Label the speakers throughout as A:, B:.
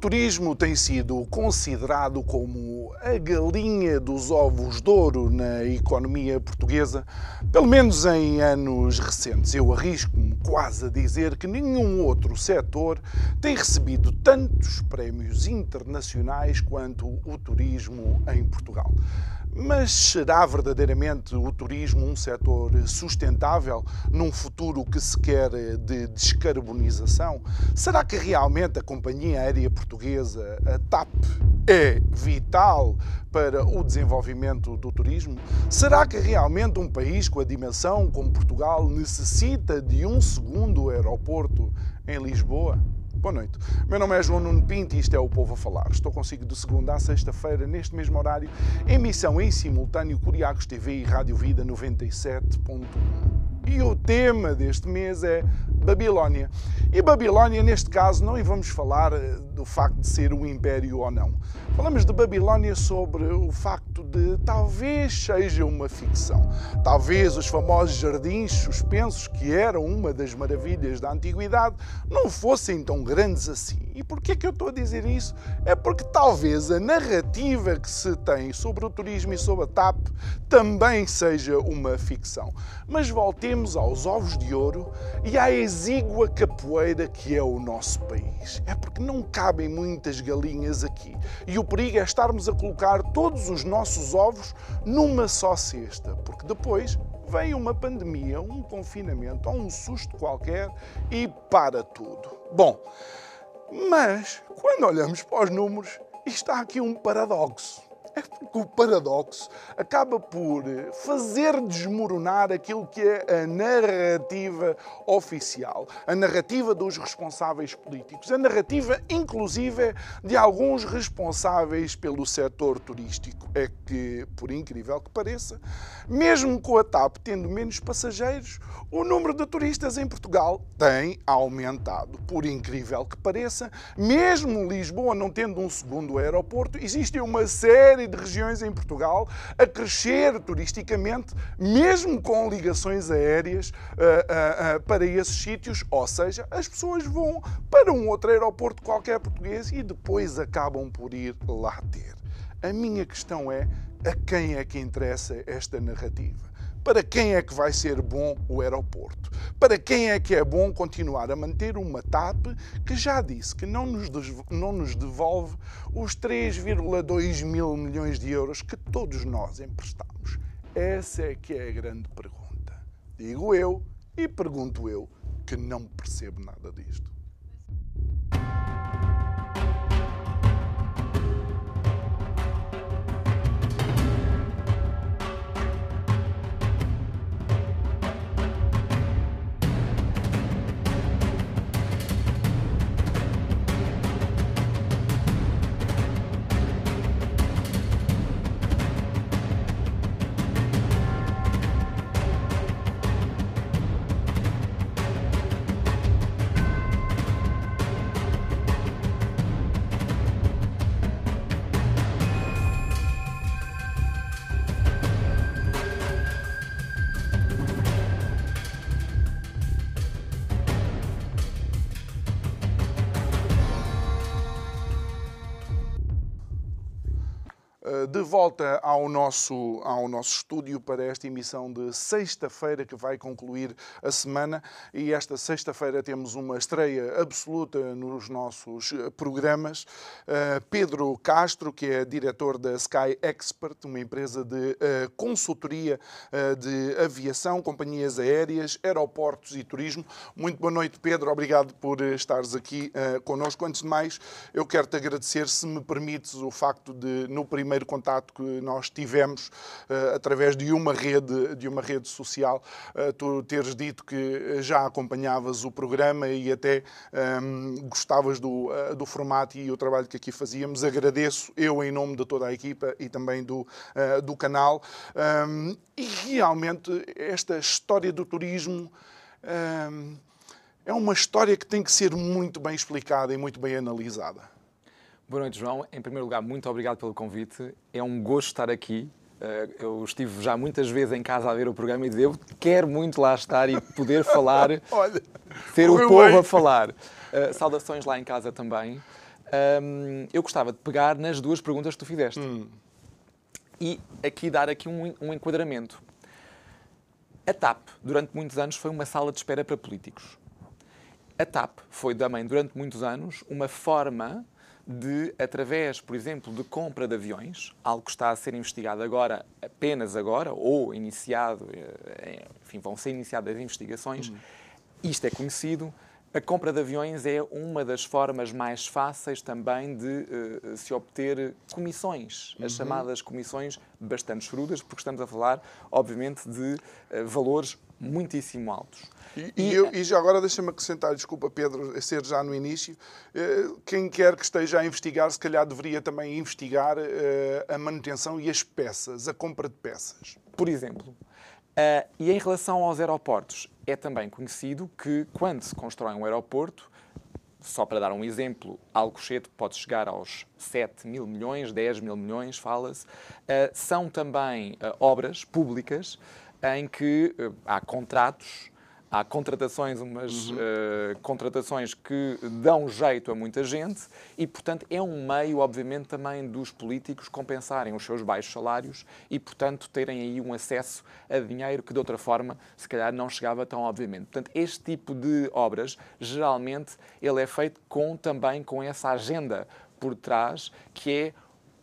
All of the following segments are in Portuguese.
A: Turismo tem sido considerado como a galinha dos ovos de ouro na economia portuguesa, pelo menos em anos recentes. Eu arrisco-me quase a dizer que nenhum outro setor tem recebido tantos prémios internacionais quanto o turismo em Portugal. Mas será verdadeiramente o turismo um setor sustentável num futuro que se quer de descarbonização? Será que realmente a companhia aérea portuguesa, a TAP, é vital para o desenvolvimento do turismo? Será que realmente um país com a dimensão como Portugal necessita de um segundo aeroporto em Lisboa? Boa noite. Meu nome é João Nuno Pinto e isto é o Povo a Falar. Estou consigo de segunda a sexta-feira, neste mesmo horário, emissão em simultâneo Curiacos TV e Rádio Vida 97.1. E o tema deste mês é Babilónia. E Babilónia, neste caso, não vamos falar do facto de ser um império ou não. Falamos de Babilónia sobre o facto de talvez seja uma ficção. Talvez os famosos jardins suspensos, que eram uma das maravilhas da antiguidade, não fossem tão grandes assim. E por que é que eu estou a dizer isso? É porque talvez a narrativa que se tem sobre o turismo e sobre a TAP também seja uma ficção. Mas voltemos aos ovos de ouro e à exígua capoeira que é o nosso país. É porque não cabem muitas galinhas aqui. E o perigo é estarmos a colocar todos os nossos ovos numa só cesta, porque depois vem uma pandemia, um confinamento ou um susto qualquer e para tudo. Bom, mas quando olhamos para os números, está aqui um paradoxo. É o paradoxo acaba por fazer desmoronar aquilo que é a narrativa oficial, a narrativa dos responsáveis políticos, a narrativa, inclusive, de alguns responsáveis pelo setor turístico. É que, por incrível que pareça, mesmo com a TAP tendo menos passageiros, o número de turistas em Portugal tem aumentado. Por incrível que pareça, mesmo Lisboa não tendo um segundo aeroporto, existe uma série série de regiões em Portugal a crescer turisticamente, mesmo com ligações aéreas uh, uh, uh, para esses sítios, ou seja, as pessoas vão para um outro aeroporto qualquer português e depois acabam por ir lá ter. A minha questão é a quem é que interessa esta narrativa? Para quem é que vai ser bom o aeroporto? Para quem é que é bom continuar a manter uma TAP que já disse que não nos, não nos devolve os 3,2 mil milhões de euros que todos nós emprestamos? Essa é que é a grande pergunta. Digo eu e pergunto eu que não percebo nada disto. Volta ao nosso, ao nosso estúdio para esta emissão de sexta-feira que vai concluir a semana. E esta sexta-feira temos uma estreia absoluta nos nossos programas. Uh, Pedro Castro, que é diretor da Sky Expert, uma empresa de uh, consultoria uh, de aviação, companhias aéreas, aeroportos e turismo. Muito boa noite, Pedro. Obrigado por estares aqui uh, connosco. Antes de mais, eu quero te agradecer, se me permites, o facto de, no primeiro contato que nós tivemos uh, através de uma rede, de uma rede social, uh, tu teres dito que já acompanhavas o programa e até um, gostavas do, uh, do formato e o trabalho que aqui fazíamos. Agradeço eu em nome de toda a equipa e também do, do canal. Um, e realmente esta história do turismo um, é uma história que tem que ser muito bem explicada e muito bem analisada.
B: Boa noite, João. Em primeiro lugar, muito obrigado pelo convite. É um gosto estar aqui. Eh, eu estive já muitas vezes em casa a ver o programa e eu quero muito lá estar e poder falar, Olha, ter o povo bem. a falar. Uh, saudações lá em casa também. Um, eu gostava de pegar nas duas perguntas que tu fizeste hum. e aqui dar aqui um, um enquadramento. A TAP, durante muitos anos, foi uma sala de espera para políticos. A TAP foi também, durante muitos anos, uma forma de, através, por exemplo, de compra de aviões, algo que está a ser investigado agora, apenas agora, ou iniciado, eh, enfim, vão ser iniciadas investigações, uhum. isto é conhecido, a compra de aviões é uma das formas mais fáceis também de uh, se obter comissões, as uhum. chamadas comissões bastante chorudas, porque estamos a falar, obviamente, de uh, valores muitíssimo altos.
A: E, e, eu, e já agora deixa-me acrescentar, desculpa Pedro, ser já no início, eh, quem quer que esteja a investigar, se calhar deveria também investigar a manutenção e as peças, a compra de peças.
B: Por exemplo, e em relação aos aeroportos, é também conhecido que quando se constrói um aeroporto, só para dar um exemplo, Alcochete pode chegar aos 7 mil milhões, 10 mil milhões, fala-se, uh, são também uh, obras públicas em que há contratos há contratações, umas uhum. uh, contratações que dão jeito a muita gente e, portanto, é um meio, obviamente, também dos políticos compensarem os seus baixos salários e, portanto, terem aí um acesso a dinheiro que, de outra forma, se calhar não chegava tão obviamente. Portanto, este tipo de obras, geralmente, ele é feito com, também com essa agenda por trás, que é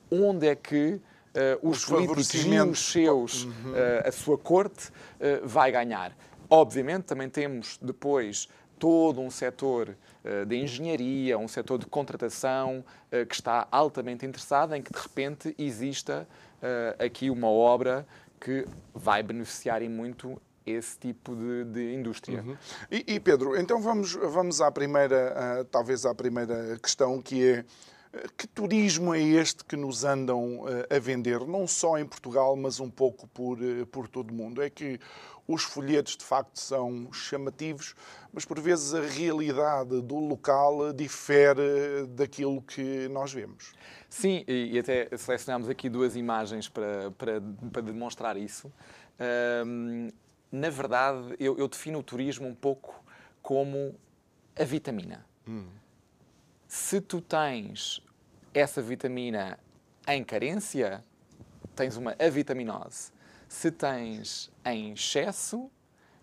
B: onde é que Uh, os, os políticos e os seus, uhum. uh, a sua corte, uh, vai ganhar. Obviamente, também temos depois todo um setor uh, de engenharia, um setor de contratação uh, que está altamente interessado em que de repente exista uh, aqui uma obra que vai beneficiar e muito esse tipo de, de indústria. Uhum.
A: E, e, Pedro, então vamos, vamos à primeira, talvez à primeira questão que é que turismo é este que nos andam a vender, não só em Portugal, mas um pouco por, por todo o mundo? É que os folhetos de facto são chamativos, mas por vezes a realidade do local difere daquilo que nós vemos.
B: Sim, e até selecionámos aqui duas imagens para, para, para demonstrar isso. Um, na verdade, eu, eu, defino o turismo um pouco como a vitamina. Hum. Se tu tens essa vitamina em carência, tens uma avitaminose se tens em excesso,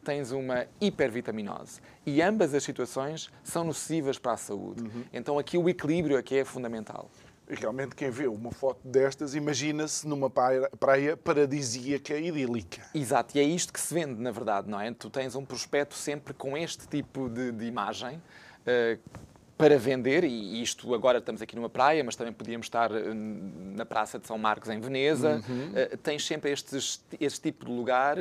B: tens uma hipervitaminose. E ambas as situações são nocivas para a saúde. Uhum. Então aqui o equilíbrio aqui é fundamental.
A: Realmente quem vê uma foto destas imagina-se numa praia, praia paradisíaca idílica.
B: Exato, e é isto que se vende, na verdade, não é? Tu tens um prospecto sempre com este tipo de, de imagem, uh, para vender, e isto agora estamos aqui numa praia, mas também podíamos estar eh, na Praça de São Marcos, em Veneza. Uhum. Uh, tens sempre estes, este tipo de lugar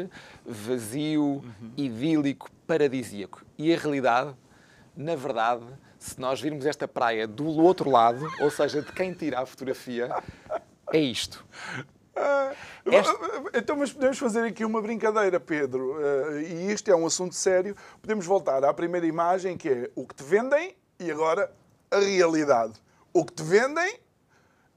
B: vazio, uhum. idílico, paradisíaco. E a realidade, na verdade, se nós virmos esta praia do outro lado, ou seja, de quem tira a fotografia, é isto.
A: Ah, Então, mas podemos fazer aqui uma brincadeira, Pedro, uh, e isto é um assunto sério. Podemos voltar à primeira imagem, que é o que te vendem e agora a realidade. O que te vendem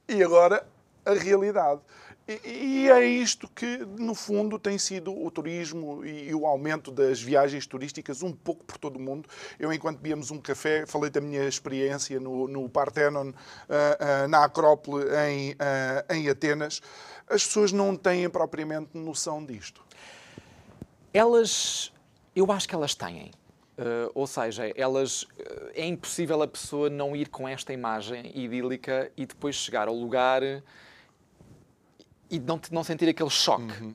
A: e agora a realidade. E, e, é isto que, no fundo, tem sido o turismo e, e, o aumento das viagens turísticas um pouco por todo o mundo. Eu, enquanto bebíamos um café, falei da minha experiência no, no Parthenon, uh, uh, na Acrópole, em, uh, em Atenas. As pessoas não têm propriamente noção disto.
B: Elas, eu acho que elas têm. Uh, ou seja, elas uh, é impossível a pessoa não ir com esta imagem idílica e depois chegar ao lugar e não, não sentir aquele choque. Uhum.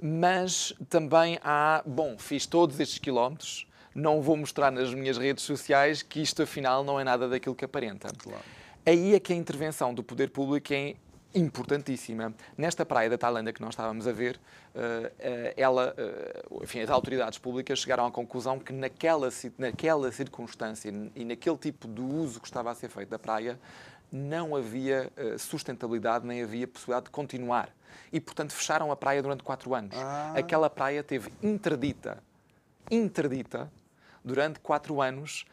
B: Mas também há, bom, fiz todos estes quilómetros, não vou mostrar nas minhas redes sociais que isto afinal não é nada daquilo que aparenta. Claro. Aí é que a intervenção do poder público é importantíssima. Nesta praia da Tailândia que nós estávamos a ver, ela, enfim, as autoridades públicas chegaram à conclusão que naquela, naquela circunstância e naquele tipo de uso que estava a ser feito da praia, não havia sustentabilidade nem havia possibilidade de continuar. E, portanto, fecharam a praia durante quatro anos. Ah. Aquela praia teve interdita, interdita, durante quatro anos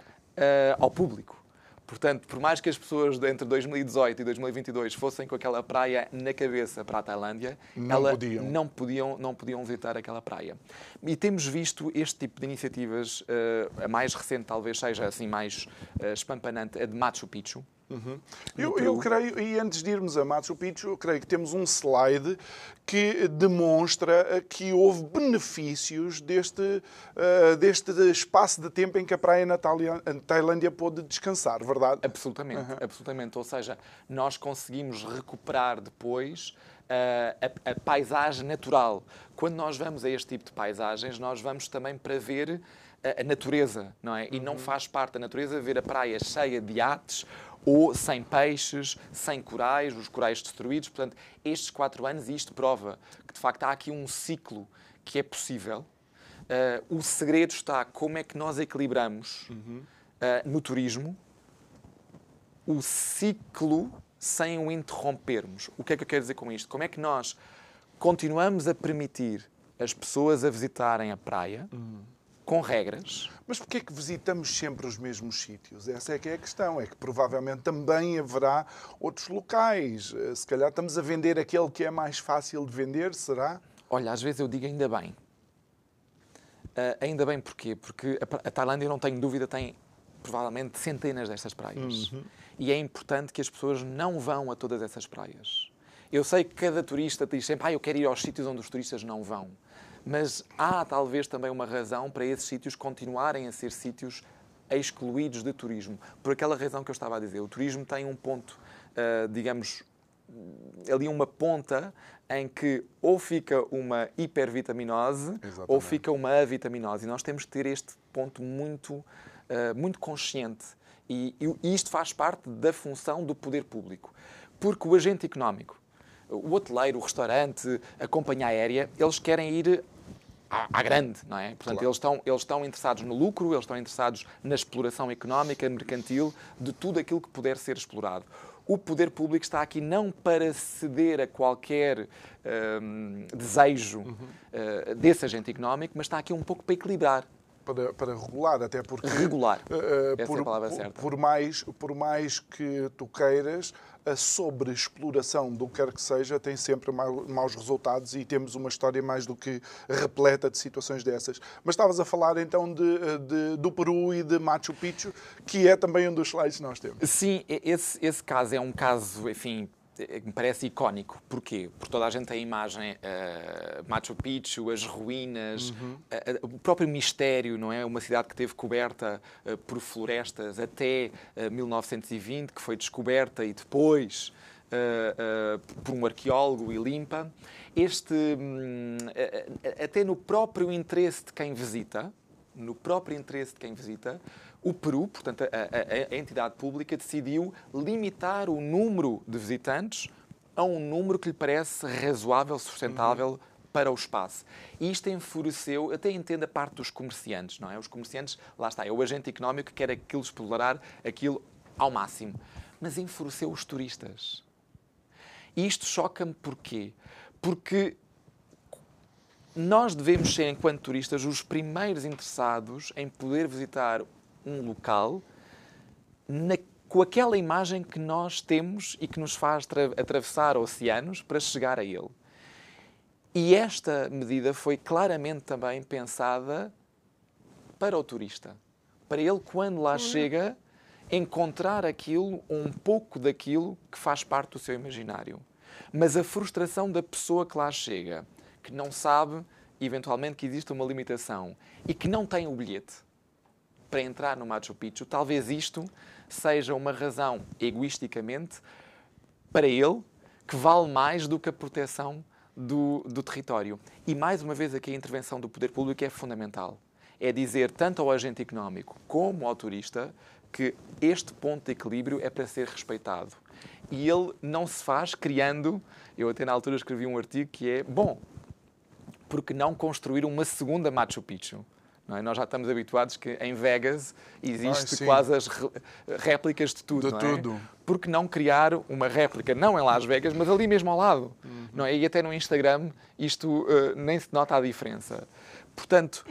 B: ao público. Portanto, por mais que as pessoas entre 2018 e 2022 fossem com aquela praia na cabeça para a Tailândia, não ela podiam. Não, podiam, não podiam visitar aquela praia. E temos visto este tipo de iniciativas, uh, a mais recente talvez seja assim mais uh, espampanante, a de Machu Picchu,
A: Uhum. Eu, eu, creio, e antes de irmos a Machu Picchu, eu creio que temos um slide que demonstra que houve benefícios deste, uh, deste espaço de tempo em que a praia na Tailândia pôde descansar, verdade?
B: Absolutamente, uhum. absolutamente. Ou seja, nós conseguimos recuperar depois uh, a, a paisagem natural. Quando nós vamos a este tipo de paisagens, nós vamos também para ver a, natureza, não é? E não uhum. faz parte da natureza ver a praia cheia de ates ou sem peixes, sem corais, os corais destruídos. Portanto, estes quatro anos, e isto prova que de facto há aqui um ciclo que é possível. Uh, o segredo está como é que nós equilibramos uhum. uh, no turismo o ciclo sem o interrompermos. O que é que eu quero dizer com isto? Como é que nós continuamos a permitir as pessoas a visitarem a praia? Uhum com regras.
A: Mas porquê é que visitamos sempre os mesmos sítios? Essa é que é a questão. É que provavelmente também haverá outros locais. Eh, se calhar estamos a vender aquele que é mais fácil de vender, será?
B: Olha, às vezes eu digo ainda bem. Uh, ainda bem porquê? Porque a, a Tailândia, não tenho dúvida, tem provavelmente centenas destas praias. Uhum. E é importante que as pessoas não vão a todas essas praias. Eu sei que cada turista diz sempre, ah, eu quero ir aos sítios onde os turistas não vão. Mas há talvez também uma razão para esses sítios continuarem a ser sítios excluídos de turismo. Por aquela razão que eu estava a dizer. O turismo tem um ponto, uh, digamos, ali uma ponta em que ou fica uma hipervitaminose Exatamente. ou fica uma avitaminose. E nós temos que ter este ponto muito, uh, muito consciente. E, e isto faz parte da função do poder público. Porque o agente económico, o hoteleiro, o restaurante, a companhia aérea, eles querem ir à, à grande, não é? Portanto, claro. eles, estão, eles estão interessados no lucro, eles estão interessados na exploração económica, mercantil, de tudo aquilo que puder ser explorado. O poder público está aqui não para ceder a qualquer hum, desejo uhum. uh, desse agente económico, mas está aqui um pouco para equilibrar
A: para, para regular, até porque.
B: Regular. Uh,
A: por,
B: é a palavra certa.
A: Por mais, por mais que tu queiras, a sobreexploração do que quer que seja tem sempre maus resultados e temos uma história mais do que repleta de situações dessas. Mas estavas a falar então de, de, do Peru e de Machu Picchu, que é também um dos slides que nós temos.
B: Sim, esse, esse caso é um caso, enfim, me parece icónico. Porquê? Porque toda a gente tem a imagem uh, Machu Picchu, as ruínas, uhum. uh, o próprio mistério, não é? Uma cidade que esteve coberta por florestas até 1920, que foi descoberta e depois por um arqueólogo e limpa. Este, um, até no próprio interesse de quem visita, no próprio interesse de quem visita, o Peru, portanto, a, a, a, entidade pública, decidiu limitar o número de visitantes a um número que lhe parece razoável, sustentável uhum. para o espaço. E isto enfureceu, até entendo a parte dos comerciantes, não é? Os comerciantes, lá está, é o agente económico que quer aquilo explorar aquilo ao máximo. Mas enfureceu os turistas. E isto choca-me porquê? Porque nós devemos ser, enquanto turistas, os primeiros interessados em poder visitar um local na, com aquela imagem que nós temos e que nos faz atravessar oceanos para chegar a ele. E esta medida foi claramente também pensada para o turista. Para ele, quando lá chega, encontrar aquilo, um pouco daquilo que faz parte do seu imaginário. Mas a frustração da pessoa que lá chega, que não sabe, eventualmente, que existe uma limitação e que não tem o bilhete, para entrar no Machu Picchu, talvez isto seja uma razão, egoisticamente, para ele, que vale mais do que a proteção do, do território. E, mais uma vez, aqui a intervenção do poder público é fundamental. É dizer, tanto ao agente económico como ao turista, que este ponto de equilíbrio é para ser respeitado. E ele não se faz criando. Eu até na altura escrevi um artigo que é: bom, porque não construir uma segunda Machu Picchu? É? Nós já estamos habituados que em Vegas existe Ai, quase as réplicas de tudo.
A: De
B: não
A: é? tudo.
B: Por que não criar uma réplica, não em Las Vegas, mas ali mesmo ao lado? Uhum. Não é? E até no Instagram isto uh, nem se nota a diferença. Portanto,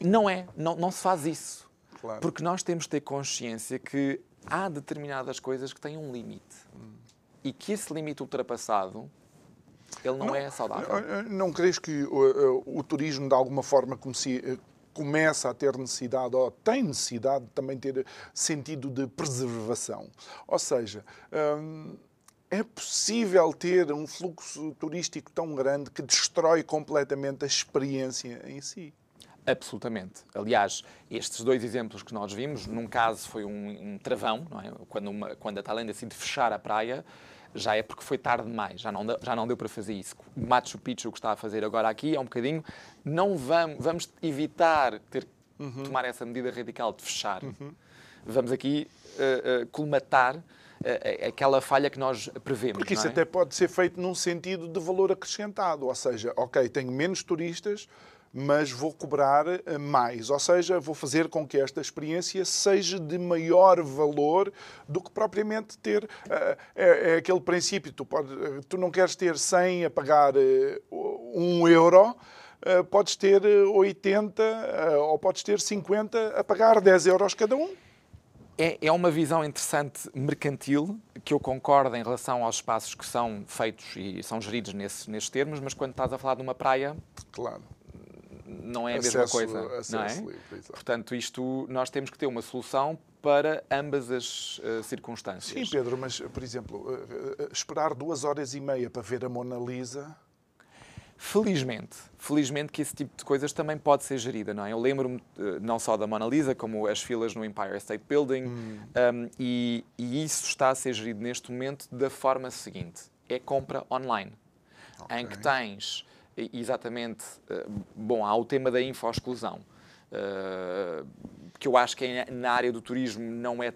B: não é, não, não se faz isso. Claro. Porque nós temos de ter consciência que há determinadas coisas que têm um limite. Uhum. E que esse limite ultrapassado ele não, não, é saudável.
A: Não crees que o, o, o, turismo, de alguma forma, começa a ter necessidade, ou tem necessidade de também ter sentido de preservação. Ou seja, hum, é possível ter um fluxo turístico tão grande que destrói completamente a experiência em si.
B: Absolutamente. Aliás, estes dois exemplos que nós vimos, num caso foi um, um travão, é? quando, uma, quando a Tailândia decide fechar a praia, já é porque foi tarde demais, já não, deu, já não deu para fazer isso. O Machu Picchu, o que está a fazer agora aqui, é um bocadinho, não vamos, vamos evitar ter uhum. tomar essa medida radical de fechar. Uhum. Vamos aqui uh, uh, colmatar uh, aquela falha que nós prevemos.
A: Porque isso
B: é?
A: até pode ser feito num sentido de valor acrescentado, ou seja, ok, tenho menos turistas, mas vou cobrar eh, mais. Ou seja, vou fazer com que esta experiência seja de maior valor do que propriamente ter. Eh, é, é aquele princípio: tu, pode, eh, tu não queres ter 100 a pagar 1 euro. podes ter 80 ou podes ter 50 a pagar 10 euros cada um.
B: É, é uma visão interessante mercantil, que eu concordo em relação aos espaços que são feitos e são geridos nesse, nesses termos, mas quando estás a falar de uma praia.
A: Claro
B: não é a mesma coisa. não é? Livre, Portanto, isto nós temos que ter uma solução para ambas as uh, circunstâncias.
A: Sim, Pedro, mas, por exemplo, uh, uh, esperar duas horas e meia para ver a Mona Lisa.
B: Felizmente, felizmente que esse tipo de coisas também pode ser gerida, não é? Eu lembro-me não só da Mona Lisa, como as filas no Empire State Building, hum. um, e, e, isso está a ser gerido neste momento da forma seguinte: é compra online, okay. em que tens exatamente, eh, bom, há o tema da info-exclusão, eh, que eu acho que na área do turismo não é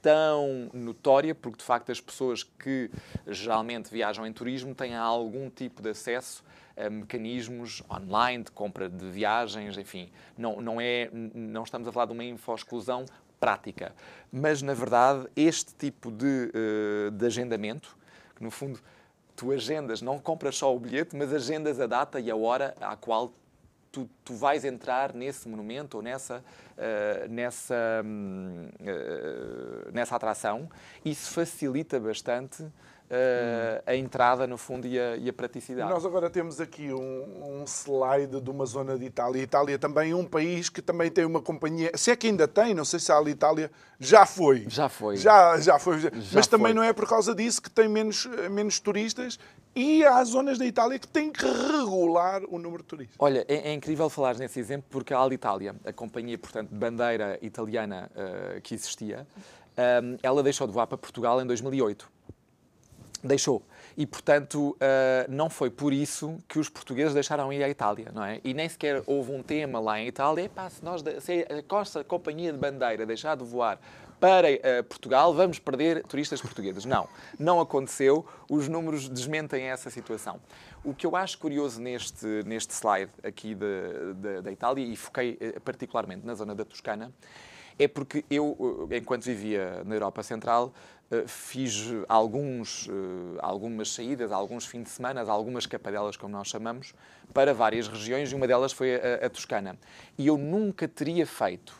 B: tão notória, porque de facto as pessoas que geralmente viajam em turismo têm algum tipo de acesso a mecanismos online de compra de viagens, enfim, não, não, é, não estamos a falar de uma info-exclusão prática, mas na verdade este tipo de, eh, de agendamento, que no fundo tu agendas, não compras só o bilhete, mas agendas a data e a hora à qual tu, tu vais entrar nesse monumento ou nessa, uh, nessa, uh, nessa atração. Isso facilita bastante Uh, a entrada, no fundo, e a, e a, praticidade.
A: Nós agora temos aqui um, um, slide de uma zona de Itália. Itália também é um país que também tem uma companhia. Se é que ainda tem, não sei se a Itália já foi.
B: Já foi.
A: Já, já foi. Já Mas também não é por causa disso que tem menos, menos turistas. E há zonas da Itália que têm que regular o número de turistas.
B: Olha, é, é incrível falar nesse exemplo porque a Alitalia, a companhia, portanto, de bandeira italiana uh, que existia, um, eh, ela deixou de voar para Portugal em 2008 deixou. E, portanto, uh, não foi por isso que os portugueses deixaram ir à Itália, não é? E nem sequer houve um tema lá em Itália, epá, se, nós, se a Costa Companhia de Bandeira deixar de voar para uh, Portugal, vamos perder turistas portugueses. Não, não aconteceu. Os números desmentem essa situação. O que eu acho curioso neste, neste slide aqui da Itália, e foquei uh, particularmente na zona da Toscana, é porque eu, enquanto vivia na Europa Central, eh, fiz alguns, eh, algumas saídas, alguns fins de semana, algumas capadelas, como nós chamamos, para várias regiões e uma delas foi a, a Toscana. E eu nunca teria feito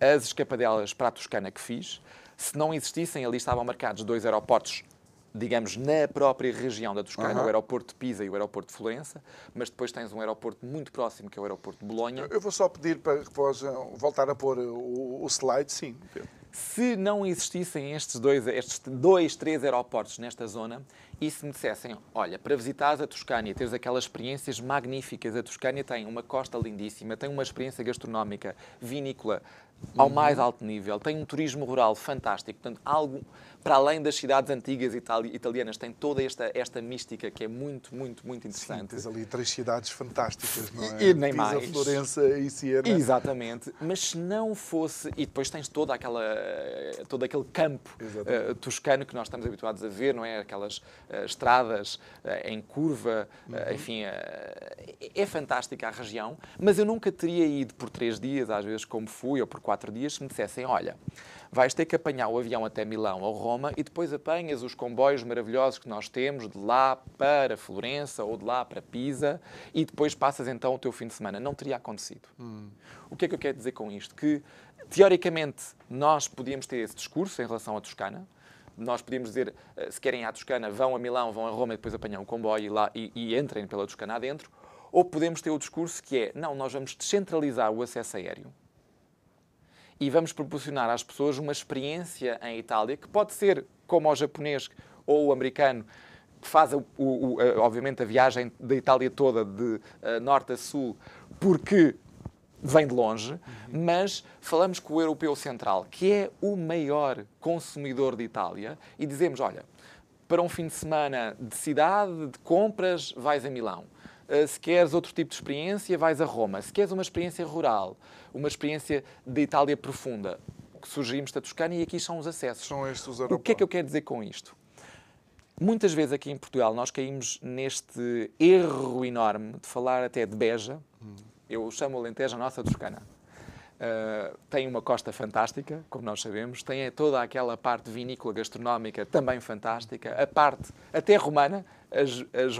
B: as escapadelas para a Toscana que fiz se não existissem, ali estavam marcados dois aeroportos digamos, na própria região da Toscana, uhum. o aeroporto de Pisa e o aeroporto de Florença, mas depois tens um aeroporto muito próximo, que é o aeroporto de Bolonha.
A: Eu vou só pedir para que possam voltar a pôr o, o slide, sim.
B: Se não existissem estes dois, estes dois, três aeroportos nesta zona, e se me dissessem, olha, para visitares a Toscânia, teres aquelas experiências magníficas, a Toscânia tem uma costa lindíssima, tem uma experiência gastronómica, vinícola ao mais alto nível, tem um turismo rural fantástico, portanto, algo para além das cidades antigas itali italianas, tem toda esta, esta mística que é muito, muito, muito interessante. Sim,
A: tens ali três cidades fantásticas, não é?
B: E, e nem Pisa, mais.
A: Florença e Siena.
B: Exatamente. Mas se não fosse... E depois tens toda aquela, todo aquele campo uh, toscano que nós estamos habituados a ver, não é? Aquelas uh, estradas uh, em curva, uhum. enfim, é fantástica a região, mas eu nunca teria ido por três dias, às vezes como fui, ou por quatro dias, se me dissessem, olha, vais ter que apanhar o avião até Milão ou Roma e depois apanhas os comboios maravilhosos que nós temos de lá para Florença ou de lá para Pisa e depois passas então o teu fim de semana. Não teria acontecido. Hum. O que é que eu quero dizer com isto? Que, teoricamente, nós podíamos ter esse discurso em relação à Toscana, nós podíamos dizer, eh, se querem ir à Toscana, vão a Milão, vão a Roma e depois apanham o comboio e, lá, e, e entrem pela Toscana adentro. Ou podemos ter o discurso que é, não, nós vamos descentralizar o acesso aéreo e vamos proporcionar às pessoas uma experiência em Itália que pode ser como o japonês ou o americano que faz, o, o, obviamente, a viagem da Itália toda, de uh, norte a sul, porque vem de longe, uhum. mas falamos com o europeu central, que é o maior consumidor de Itália, e dizemos: olha, para um fim de semana de cidade, de compras, vais a Milão. Uh, se queres outro tipo de experiência, vais a Roma. Se queres uma experiência rural, uma experiência de Itália profunda. Sugerimos a Toscana e aqui são os acessos.
A: São estes os
B: O que é que eu quero dizer com isto? Muitas vezes aqui em Portugal nós caímos neste erro enorme de falar até de Beja. Hum. Eu chamo o Alentejo a nossa Toscana. Uh, tem uma costa fantástica, como nós sabemos, tem toda aquela parte vinícola gastronómica também fantástica, a parte até romana, as, as,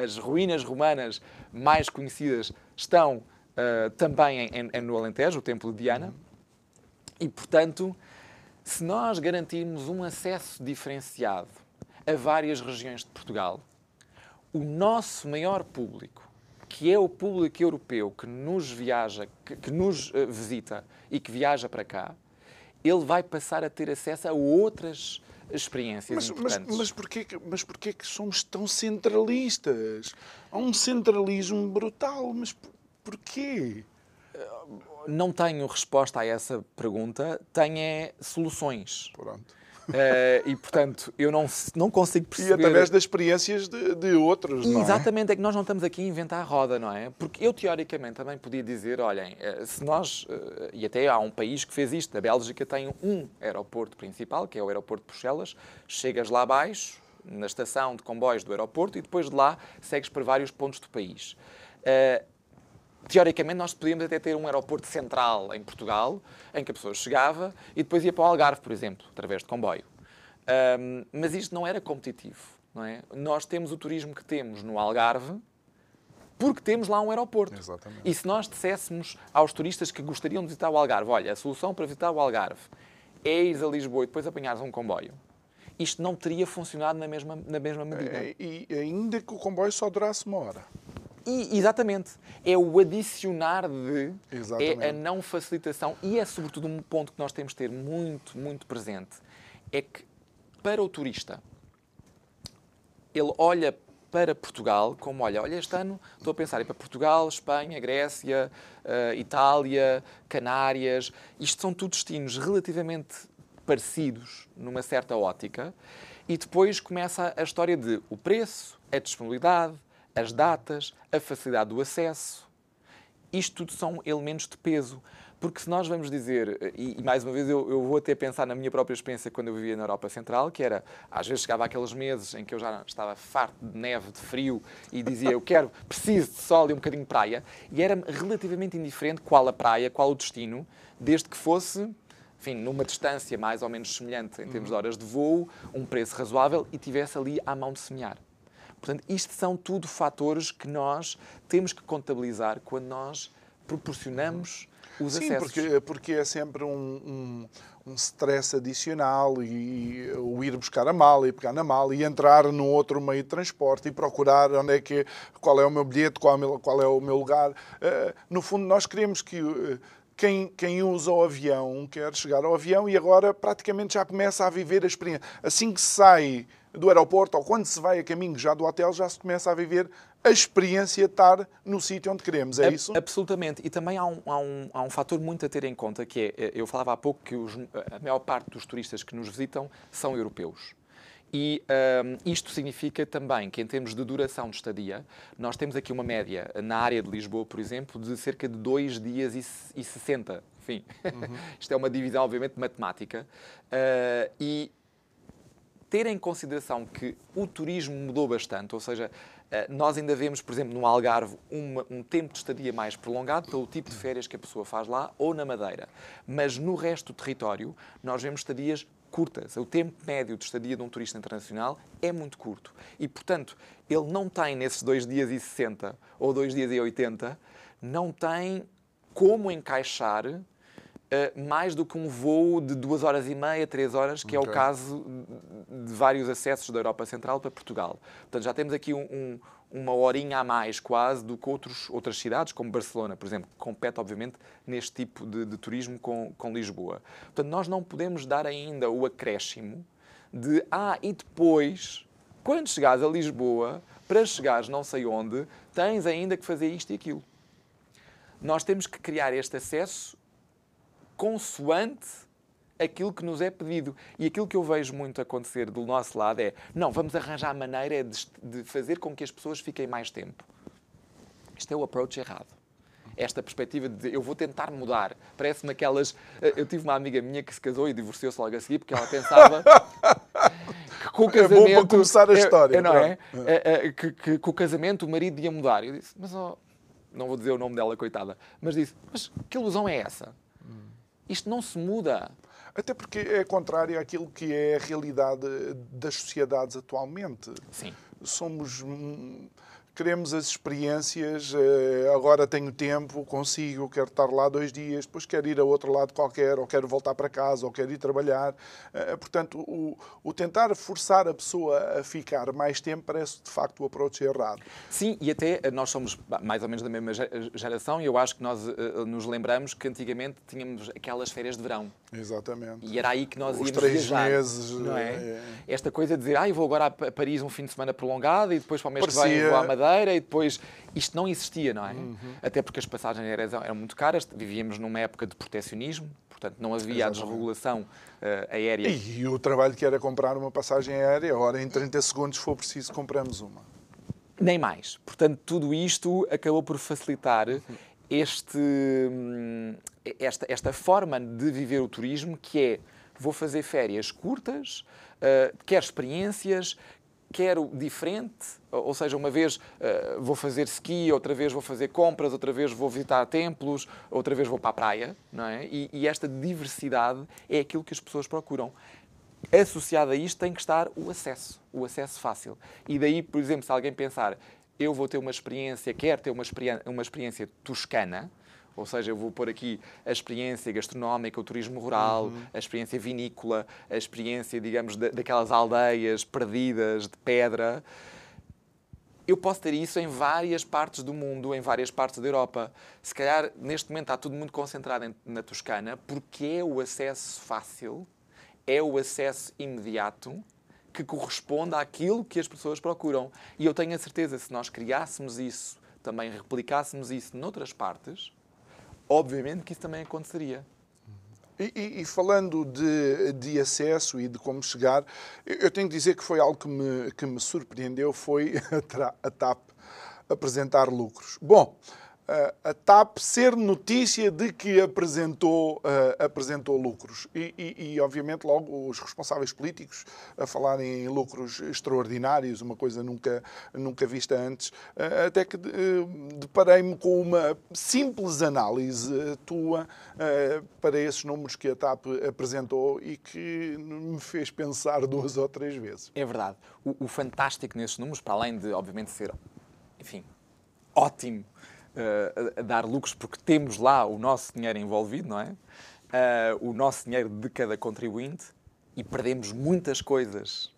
B: as ruínas romanas mais conhecidas estão uh, também em, em, no Alentejo, o Templo de Diana. E, portanto, se nós garantirmos um acesso diferenciado a várias regiões de Portugal, o nosso maior público, que é o público europeu que nos viaja, que, que nos uh, visita e que viaja para cá, ele vai passar a ter acesso a outras experiências
A: mas,
B: importantes.
A: Mas, mas, porquê, mas porquê que somos tão centralistas? Há um centralismo brutal, mas Porquê?
B: Não tenho resposta a essa pergunta, tenho é soluções.
A: Pronto.
B: Uh, e, portanto, eu não, não consigo perceber...
A: E através das experiências de, de outros, não
B: é? Exatamente, é? é que nós não estamos aqui a inventar a roda, não é? Porque eu, teoricamente, também podia dizer, olhem, eh, se nós... Eh, e até há um país que fez isto, a Bélgica tem um aeroporto principal, que é o aeroporto de Bruxelas, chegas lá abaixo, na estação de comboios do aeroporto, e depois de lá segues para vários pontos do país. Uh, teoricamente, nós podíamos até ter um aeroporto central em Portugal, em que a pessoa chegava e depois ia para o Algarve, por exemplo, através de comboio. Um, mas isto não era competitivo. Não é? Nós temos o turismo que temos no Algarve porque temos lá um aeroporto.
A: Exatamente.
B: E se nós disséssemos aos turistas que gostariam de visitar o Algarve, olha, a solução para visitar o Algarve é ir a Lisboa e depois apanhares um comboio, isto não teria funcionado na mesma, na mesma medida.
A: É, e ainda que o comboio só durasse uma hora.
B: E, exatamente. É o adicionar de, exatamente. é a não facilitação. E é, sobretudo, um ponto que nós temos de ter muito, muito presente. É que, para o turista, ele olha para Portugal como, olha, olha, este ano estou a pensar em para Portugal, Espanha, Grécia, uh, Itália, Canárias. Isto são tudo destinos relativamente parecidos numa certa ótica. E depois começa a história de o preço, a disponibilidade, as datas, a facilidade do acesso. Isto tudo são elementos de peso. Porque se nós vamos dizer, e, mais uma vez eu, eu, vou até pensar na minha própria experiência quando eu vivia na Europa Central, que era, às vezes chegava aqueles meses em que eu já estava farto de neve, de frio, e dizia, eu quero, preciso de sol e um bocadinho de praia, e era relativamente indiferente qual a praia, qual o destino, desde que fosse enfim, numa distância mais ou menos semelhante em termos de horas de voo, um preço razoável e tivesse ali à mão de semear. Portanto, isto são tudo fatores que nós temos que contabilizar quando nós proporcionamos os
A: Sim,
B: acessos.
A: Porque, porque é sempre um, um, um stress adicional e, e, o ir buscar a mala e pegar na mala e entrar num outro meio de transporte e procurar onde é que qual é o meu bilhete, qual é o meu, qual é o meu lugar. Uh, no fundo, nós queremos que uh, quem, quem usa o avião quer chegar ao avião e agora praticamente já começa a viver a experiência. Assim que sai do aeroporto ou quando se vai a caminho já do hotel, já se começa a viver a experiência de estar no sítio onde queremos, é isso?
B: Absolutamente. E também há um, há, um, há um fator muito a ter em conta, que é, eu falava há pouco que os, a maior parte dos turistas que nos visitam são europeus. E um, isto significa também que, em termos de duração de estadia, nós temos aqui uma média na área de Lisboa, por exemplo, de cerca de 2 dias e 60. Enfim, uhum. isto é uma divisão, obviamente, matemática. Uh, e ter em consideração que o turismo mudou bastante, ou seja, eh, nós ainda vemos, por exemplo, no Algarve, uma, um tempo de estadia mais prolongado pelo tipo de férias que a pessoa faz lá ou na Madeira. Mas no resto do território, nós vemos estadias curtas. O tempo médio de estadia de um turista internacional é muito curto. E, portanto, ele não tem nesses dois dias e 60 ou dois dias e 80, não tem como encaixar Uh, mais do que um voo de duas horas e meia, três horas, que okay. é o caso de vários acessos da Europa Central para Portugal. Portanto, já temos aqui um, um, uma horinha a mais, quase, do que outros, outras cidades, como Barcelona, por exemplo, que compete, obviamente, neste tipo de, de turismo com, com Lisboa. Portanto, nós não podemos dar ainda o acréscimo de, ah, e depois, quando chegares a Lisboa, para chegares não sei onde, tens ainda que fazer isto e aquilo. Nós temos que criar este acesso consoante aquilo que nos é pedido. E aquilo que eu vejo muito acontecer do nosso lado é: não, vamos arranjar maneira de, de fazer com que as pessoas fiquem mais tempo. Isto é o approach errado. Esta perspectiva de eu vou tentar mudar. Parece-me aquelas. Eh, eu tive uma amiga minha que se casou e divorciou-se logo a seguir porque ela pensava que com o casamento. É
A: bom para começar a história.
B: É, não é? é? Que, que, com o casamento o marido ia mudar. Eu disse, mas oh, não vou dizer o nome dela, coitada, mas disse, mas que ilusão é essa? Isto não se muda.
A: Até porque é contrário àquilo que é a realidade das sociedades atualmente.
B: Sim.
A: Somos queremos as experiências, eh, agora tenho tempo, consigo, quero estar lá dois dias, depois quero ir a outro lado qualquer, ou quero voltar para casa, ou quero ir trabalhar. Eh, portanto, o, o tentar forçar a pessoa a ficar mais tempo parece de facto o approach errado.
B: Sim, e até eh, nós somos mais ou menos da mesma geração e eu acho que nós nos lembramos que antigamente tínhamos aquelas férias de verão.
A: Exatamente.
B: E era aí que nós
A: Os
B: íamos
A: três
B: viajar,
A: meses.
B: Não é?
A: é?
B: Esta coisa de dizer, ah, vou agora a Paris um fim de semana prolongado e depois para o mês Parecia... que vem vou à Madeira e depois... Isto não existia, não é? Uhum. Até porque as passagens aéreas eram muito caras, vivíamos numa época de protecionismo, portanto não havia Exatamente. a desregulação uh, aérea.
A: E, e o trabalho que era comprar uma passagem aérea, ora em 30 segundos, se for preciso, compramos uma.
B: Nem mais. Portanto, tudo isto acabou por facilitar este, hum, esta, esta forma de viver o turismo que é vou fazer férias curtas, uh, quer experiências, quero diferente, ou seja, uma vez uh, vou fazer ski, outra vez vou fazer compras, outra vez vou visitar templos, outra vez vou para a praia, não é? E, e esta diversidade é aquilo que as pessoas procuram. Associado a isto tem que estar o acesso, o acesso fácil. E daí, por exemplo, se alguém pensar, eu vou ter uma experiência, quero ter uma experiência, uma experiência toscana, ou seja, eu vou pôr aqui a experiência gastronómica, o turismo rural, uhum. a experiência vinícola, a experiência, digamos, daquelas aldeias perdidas de pedra. Eu posso ter isso em várias partes do mundo, em várias partes da Europa. Se calhar, neste momento, está tudo muito concentrado na Toscana, porque é o acesso fácil, é o acesso imediato que corresponda àquilo que as pessoas procuram. E eu tenho a certeza, se nós criássemos isso, também replicássemos isso noutras partes, obviamente que isso também aconteceria.
A: E, e, e, falando de, de, acesso e de como chegar, eu tenho que dizer que foi algo que me, que me surpreendeu, foi a, a TAP apresentar lucros. Bom, a TAP ser notícia de que apresentou, uh, apresentou lucros. E, e, e, obviamente, logo os responsáveis políticos a falarem em lucros extraordinários, uma coisa nunca, nunca vista antes, uh, até que uh, deparei-me com uma simples análise tua para esses números que a TAP apresentou e que me fez pensar duas ou três vezes.
B: É verdade. O, o fantástico nesses números, para além de, obviamente, ser, enfim, ótimo uh, a dar lucros, porque temos lá o nosso dinheiro envolvido, não é? Uh, o nosso dinheiro de cada contribuinte e perdemos muitas coisas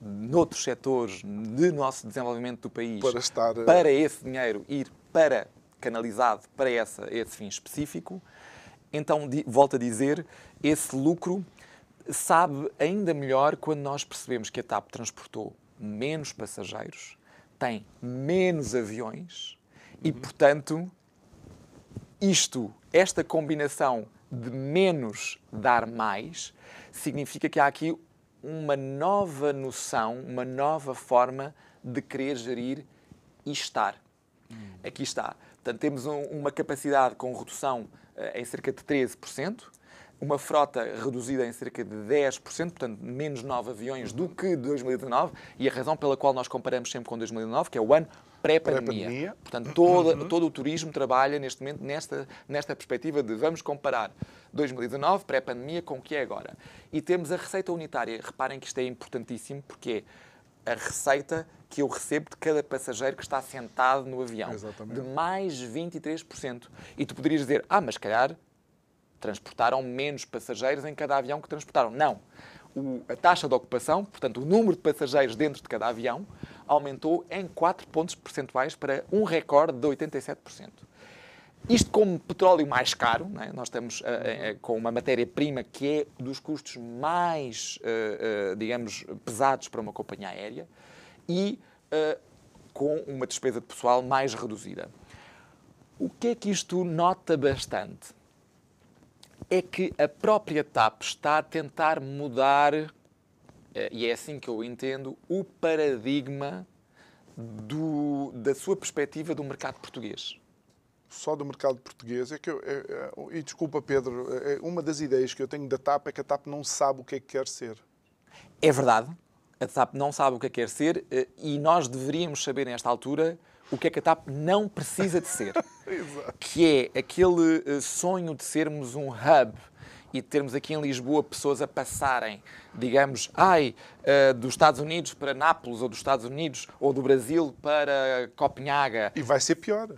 B: noutros setores de nosso desenvolvimento do país
A: para, estar,
B: uh... para esse dinheiro ir para canalizado para essa, esse fim específico. Então, volto a dizer, esse lucro sabe ainda melhor quando nós percebemos que a TAP transportou menos passageiros, tem menos aviões e, portanto, isto, esta combinação de menos dar mais, significa que há aqui uma nova noção, uma nova forma de querer gerir e estar. Hum. Aqui está. Portanto, temos um, uma capacidade com redução uh, em cerca de 13%, uma frota reduzida em cerca de 10%, portanto, menos 9 aviões do que 2019, e a razão pela qual nós comparamos sempre com 2019, que é o ano pré-pandemia. Pré portanto, todo, uhum. todo o turismo trabalha neste momento nesta, nesta perspectiva de vamos comparar 2019, pré-pandemia, com o que é agora. E temos a receita unitária. Reparem que isto é importantíssimo, porque é a receita que eu recebo de cada passageiro que está sentado no avião. Exatamente. De mais 23%. E tu poderias dizer, ah, mas calhar transportaram menos passageiros em cada avião que transportaram. Não. O, a taxa de ocupação, portanto, o número de passageiros dentro de cada avião, aumentou em 4 pontos percentuais para um recorde de 87%. Isto como petróleo mais caro, é? nós estamos uh, uh, com uma matéria-prima que é dos custos mais, uh, digamos, pesados para uma companhia aérea e com uma despesa de pessoal mais reduzida. O que é que isto nota bastante? é que a própria TAP está a tentar mudar, e é assim que eu entendo, o paradigma do, da sua perspectiva do mercado português.
A: Só do mercado português é que eu, é, é, e desculpa Pedro, é, uma das ideias que eu tenho da TAP é que a TAP não sabe o que é que quer ser.
B: É verdade, a TAP não sabe o que é que quer ser eh, e nós deveríamos saber nesta altura o que é que a TAP não precisa de ser. que é aquele eh, sonho de sermos um hub e termos aqui em Lisboa pessoas a passarem, digamos, ai, uh, dos Estados Unidos para Nápoles, ou dos Estados Unidos, ou do Brasil para Copenhaga.
A: E vai ser pior.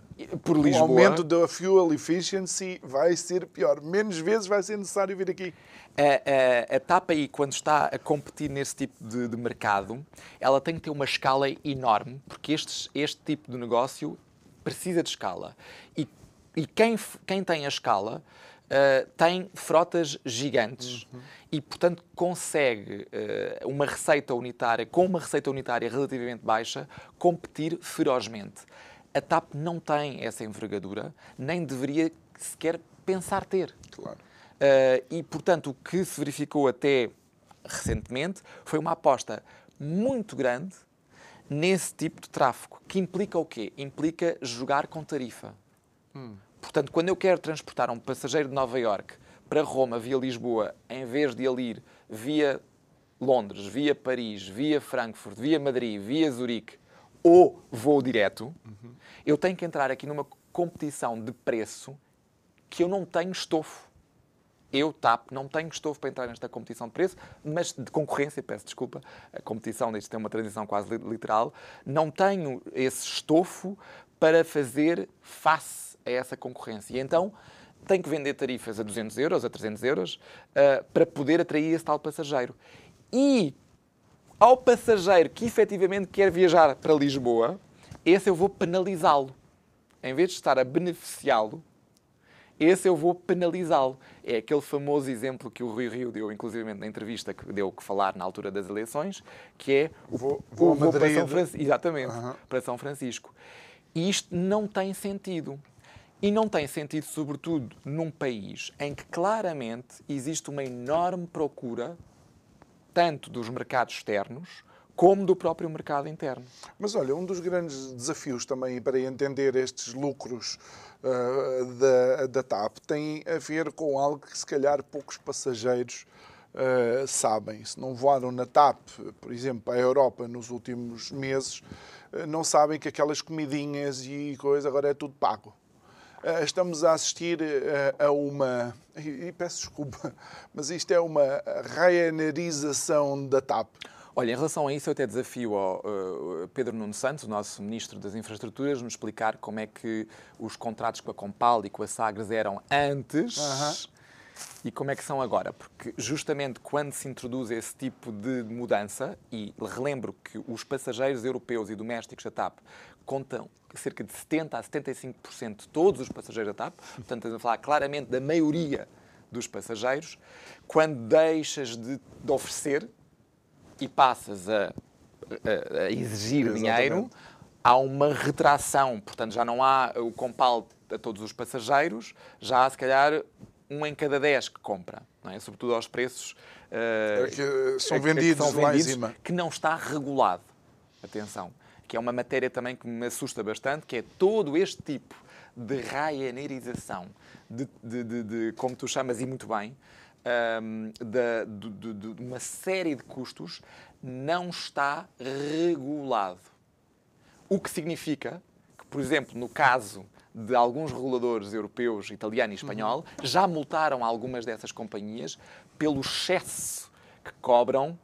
B: Por Lisboa.
A: O aumento da fuel efficiency vai ser pior. Menos vezes vai ser necessário vir aqui.
B: A, a, a TAP aí, quando está a competir nesse tipo de, de, mercado, ela tem que ter uma escala enorme, porque estes, este tipo de negócio precisa de escala. E, e quem, quem tem a escala uh, tem frotas gigantes uhum. e, portanto, consegue uh, uma receita unitária, com uma receita unitária relativamente baixa, competir ferozmente. A TAP não tem essa envergadura, nem deveria sequer pensar ter.
A: Claro.
B: Uh, e, portanto, o que se verificou até recentemente foi uma aposta muito grande nesse tipo de tráfego, que implica o quê? Implica jogar com tarifa. Hum. Portanto, quando eu quero transportar um passageiro de Nova York para Roma via Lisboa, em vez de ele ir via Londres, via Paris, via Frankfurt, via Madrid, via Zurique ou voo direto, uhum. eu tenho que entrar aqui numa competição de preço que eu não tenho estofo. Eu, TAP, não tenho estofo para entrar nesta competição de preço, mas de concorrência, peço desculpa, a competição, isto tem uma transição quase literal, não tenho esse estofo para fazer face a essa concorrência. E então tem que vender tarifas a 200 euros, a 300 euros, uh, para poder atrair esse tal passageiro. E ao passageiro que efetivamente quer viajar para Lisboa, esse eu vou penalizá-lo. Em vez de estar a beneficiá-lo, esse eu vou penalizá-lo. É aquele famoso exemplo que o Rui Rio deu, inclusive na entrevista que deu que falar na altura das eleições, que é
A: o vou, vou, vou para São
B: Francisco. Exatamente, uhum. para São Francisco. E isto não tem sentido. E não tem sentido, sobretudo, num país em que claramente existe uma enorme procura, tanto dos mercados externos como do próprio mercado interno.
A: Mas olha, um dos grandes desafios também para entender estes lucros uh, da, da TAP tem a ver com algo que se calhar poucos passageiros uh, sabem. Se não voaram na TAP, por exemplo, a Europa nos últimos meses, uh, não sabem que aquelas comidinhas e coisa agora é tudo pago. Eh, estamos a assistir eh, a uma, e peço desculpa, mas isto é uma Ryanairização da TAP.
B: Olha, em relação a isso, eu até desafio ao uh, Pedro Nuno Santos, o nosso Ministro das Infraestruturas, nos explicar como é que os contratos com a Compal e com a Sagres eram antes uh -huh. e como é que são agora. Porque justamente quando se introduz esse tipo de mudança, e relembro que os passageiros europeus e domésticos da TAP contam cerca de 70% a 75% de todos os passageiros da TAP, portanto, estamos a falar claramente da maioria dos passageiros. Quando deixas de, de oferecer e passas a, a, a exigir
A: Exatamente.
B: dinheiro, há uma retração. Portanto, já não há o compal a todos os passageiros, já há, se calhar, um em cada dez que compra. Não é? Sobretudo aos preços eh,
A: É que são
B: a- a que
A: vendidos
B: são
A: lá em
B: vendidos,
A: cima.
B: que não está regulado. Atenção. Que é uma matéria também que me assusta bastante, que é todo este tipo de Ryanairização, de, de, de- de- como tu chamas e muito bem, da- de, uma série de custos, não está regulado. O que significa que, por exemplo, no caso de alguns reguladores europeus, italiano e espanhol, já multaram algumas dessas companhias pelo excesso que cobram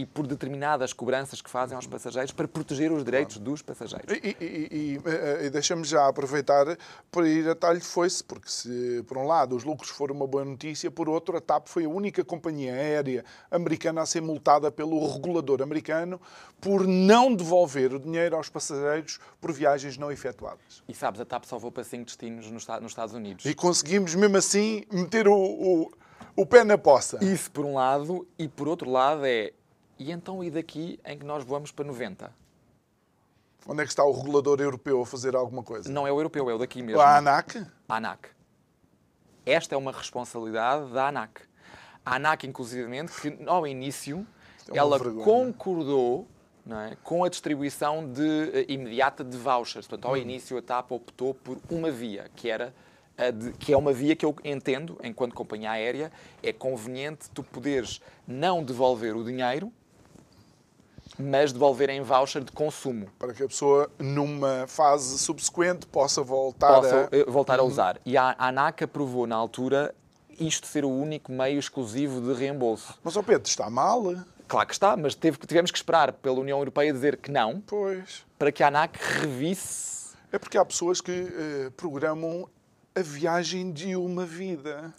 B: e por determinadas cobranças que fazem aos passageiros para proteger os direitos dos passageiros.
A: E, e, e, e, e deixa-me já aproveitar para ir a talho de foice, porque se, por um lado, os lucros foram uma boa notícia, por outro, a TAP foi a única companhia aérea americana a ser multada pelo regulador americano por não devolver o dinheiro aos passageiros por viagens não efetuadas.
B: E sabes, a TAP só voou para cinco destinos nos Estados Unidos.
A: E conseguimos, mesmo assim, meter o, o, o pé na poça.
B: Isso por um lado, e por outro lado é. E então, e daqui em que nós voamos para 90?
A: Onde é que está o regulador europeu a fazer alguma coisa?
B: Não é o europeu, é o daqui mesmo.
A: A ANAC?
B: a ANAC. Esta é uma responsabilidade da ANAC. A ANAC, inclusivamente, que ao início
A: é
B: ela
A: vergonha.
B: concordou é, com a distribuição de, eh, imediata de vouchers. Portanto,
A: Hum.
B: ao início a TAP optou por uma via, que era de- que é uma via que eu entendo, enquanto companhia aérea, é conveniente tu poderes não devolver o dinheiro, mas devolver em voucher de consumo.
A: Para que a pessoa, numa fase subsequente, possa voltar
B: possam
A: a...
B: eh, voltar a usar. E a ANAC aprovou na altura isto ser o único meio exclusivo de reembolso.
A: Mas, ó Pedro, está mal?
B: Claro que está, mas teve- tivemos que esperar pela União Europeia dizer que não,
A: Pois.
B: para que a ANAC revisse.
A: É porque há pessoas que eh, programam a viagem de uma vida.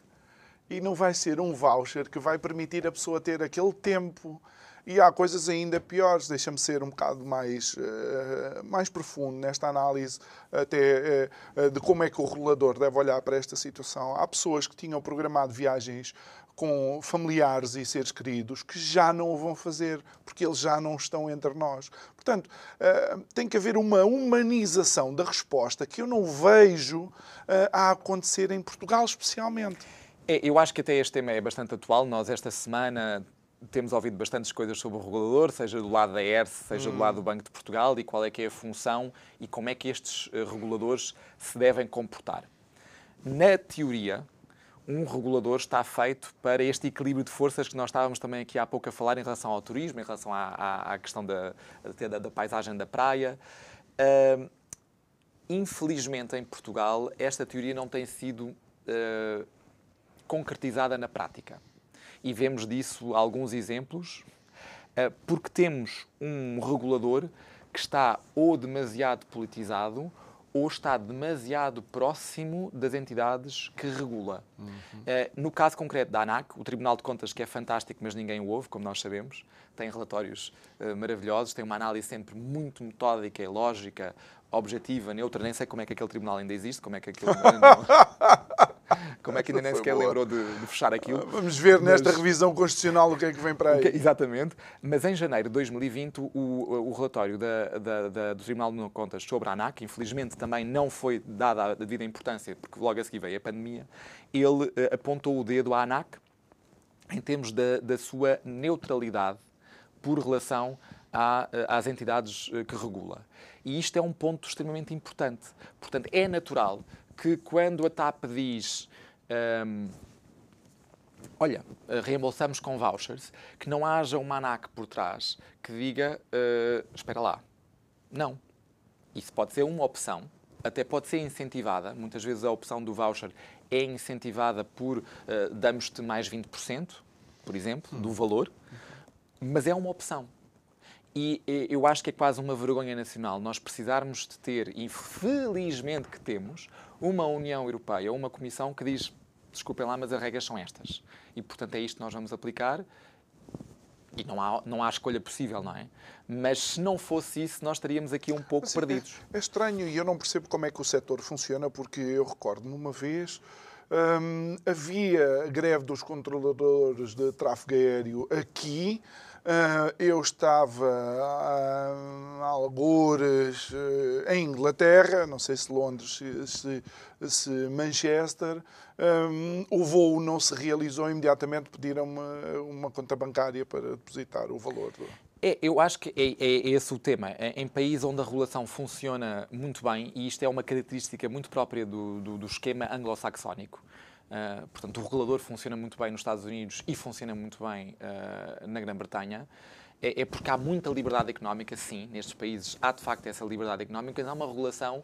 A: E não vai ser um voucher que vai permitir a pessoa ter aquele tempo. E há coisas ainda piores. Deixa-me ser um bocado mais, eh, mais profundo nesta análise até eh, de como é que o regulador deve olhar para esta situação. Há pessoas que tinham programado viagens com familiares e seres queridos que já não o vão fazer porque eles já não estão entre nós. Portanto, eh, tem que haver uma humanização da resposta que eu não vejo a acontecer em Portugal, especialmente.
B: É, eu acho que até este tema é bastante atual. Nós, esta semana, temos ouvido bastantes coisas sobre o regulador, seja do lado da ERSE, seja do lado do Banco de Portugal, e qual é que é a função e como é que estes eh, reguladores se devem comportar. Na teoria, um regulador está feito para este equilíbrio de forças que nós estávamos também aqui há pouco a falar em relação ao turismo, em relação à, à- à questão da, da, da paisagem da praia. Ahm, infelizmente, em Portugal, esta teoria não tem sido ah, concretizada na prática. E vemos disso alguns exemplos, ah, porque temos um regulador que está ou demasiado politizado ou está demasiado próximo das entidades que regula. Eh, no caso concreto da ANAC, o Tribunal de Contas, que é fantástico, mas ninguém o ouve, como nós sabemos, tem relatórios eh, maravilhosos, tem uma análise sempre muito metódica e lógica, objetiva, neutra. Nem sei como é que aquele tribunal ainda existe, como é que aquilo não- como é que ainda nem sequer
A: boa.
B: lembrou de, de fechar aquilo.
A: Vamos ver nesta
B: Mas-
A: revisão constitucional o que é que vem para aí.
B: Ok, Exatamente. Mas em janeiro de 2020, o, o relatório da- da- da- do Tribunal de Contas sobre a ANAC, infelizmente também não foi dada a devida importância, porque logo a seguir veio a pandemia, ele eh, apontou o dedo à ANAC em termos da, da sua neutralidade por relação à- às entidades eh, que regula. E isto é um ponto extremamente importante. Portanto, é natural que quando a TAP diz. ehm, olha, eh, reembolsamos com vouchers, que não haja uma ANAC por trás que diga, eh, espera lá. Não. Isso pode ser uma opção, até pode ser incentivada. Muitas vezes a opção do voucher é incentivada por eh, damos-te mais 20%, por exemplo, do valor, mas é uma opção. E eu acho que é quase uma vergonha nacional nós precisarmos de ter, e felizmente que temos, uma União Europeia, uma Comissão que diz desculpem lá, mas as regras são estas. E, portanto, é isto que nós vamos aplicar. E não há, não há escolha possível, não é? Mas se não fosse isso, nós estaríamos aqui um pouco
A: Mas
B: perdidos.
A: É, é estranho e eu não percebo como é que o setor funciona, porque eu recordo-me uma vez hum, havia greve dos controladores de tráfego aéreo aqui. Uh, eu estava a, a algures uh, em Inglaterra, não sei se Londres, se, se, Manchester. Um, o voo não se realizou imediatamente, pediram-me uma conta bancária para depositar o valor.
B: É, eu acho que é, é, esse o tema. É, em países onde a regulação funciona muito bem, e isto é uma característica muito própria do, do, do esquema anglo-saxónico, uh, portanto, o regulador funciona muito bem nos Estados Unidos e funciona muito bem uh, na Grã-Bretanha, é, é, porque há muita liberdade económica, sim, nestes países há de facto essa liberdade económica, mas há uma regulação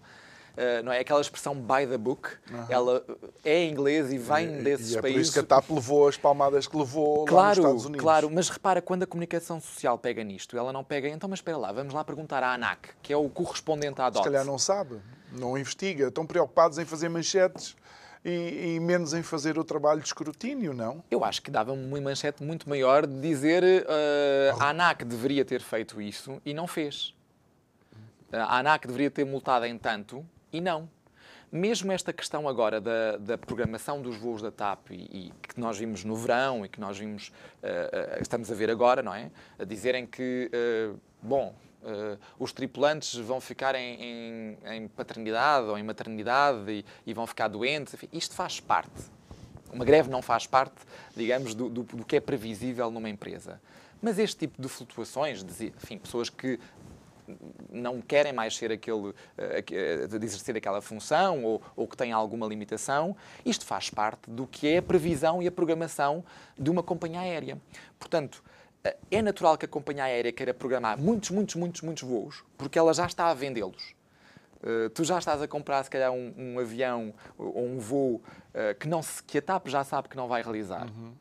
B: Uh, não é? Aquela expressão by the book, uhum. ela é em inglês e vem
A: e,
B: desses
A: e é
B: países.
A: Por isso que a TAP levou as palmadas que levou claro, lá nos Estados Unidos.
B: Claro, mas repara, quando a comunicação social pega nisto, ela não pega. Então, mas espera lá, vamos lá perguntar à ANAC, que é o correspondente à DOT.
A: Se calhar não sabe, não investiga, estão preocupados em fazer manchetes. E, e, menos em fazer o trabalho de escrutínio, não?
B: Eu acho que dava uma manchete muito maior de dizer uh, a ANAC deveria ter feito isso e não fez. A ANAC deveria ter multado em tanto e não. Mesmo esta questão agora da, da programação dos voos da TAP e, e, que nós vimos no verão e que nós vimos, uh, uh, estamos a ver agora, não é? A dizerem que, uh, os tripulantes vão ficar em, em, em, paternidade ou em maternidade e, e vão ficar doentes. Enfim, isto faz parte. Uma greve não faz parte, digamos, do, do, do, que é previsível numa empresa. Mas este tipo de flutuações, de, enfim, pessoas que não querem mais ser aquele, eh, eh, de exercer aquela função ou, ou que têm alguma limitação. Isto faz parte do que é a previsão e a programação de uma companhia aérea. Portanto, é natural que a companhia aérea queira programar muitos, muitos, muitos, muitos voos, porque ela já está a vendê-los. Uh, tu já estás a comprar, se calhar, um, um avião ou um voo uh, que, não se, que a TAP já sabe que não vai realizar. Uhum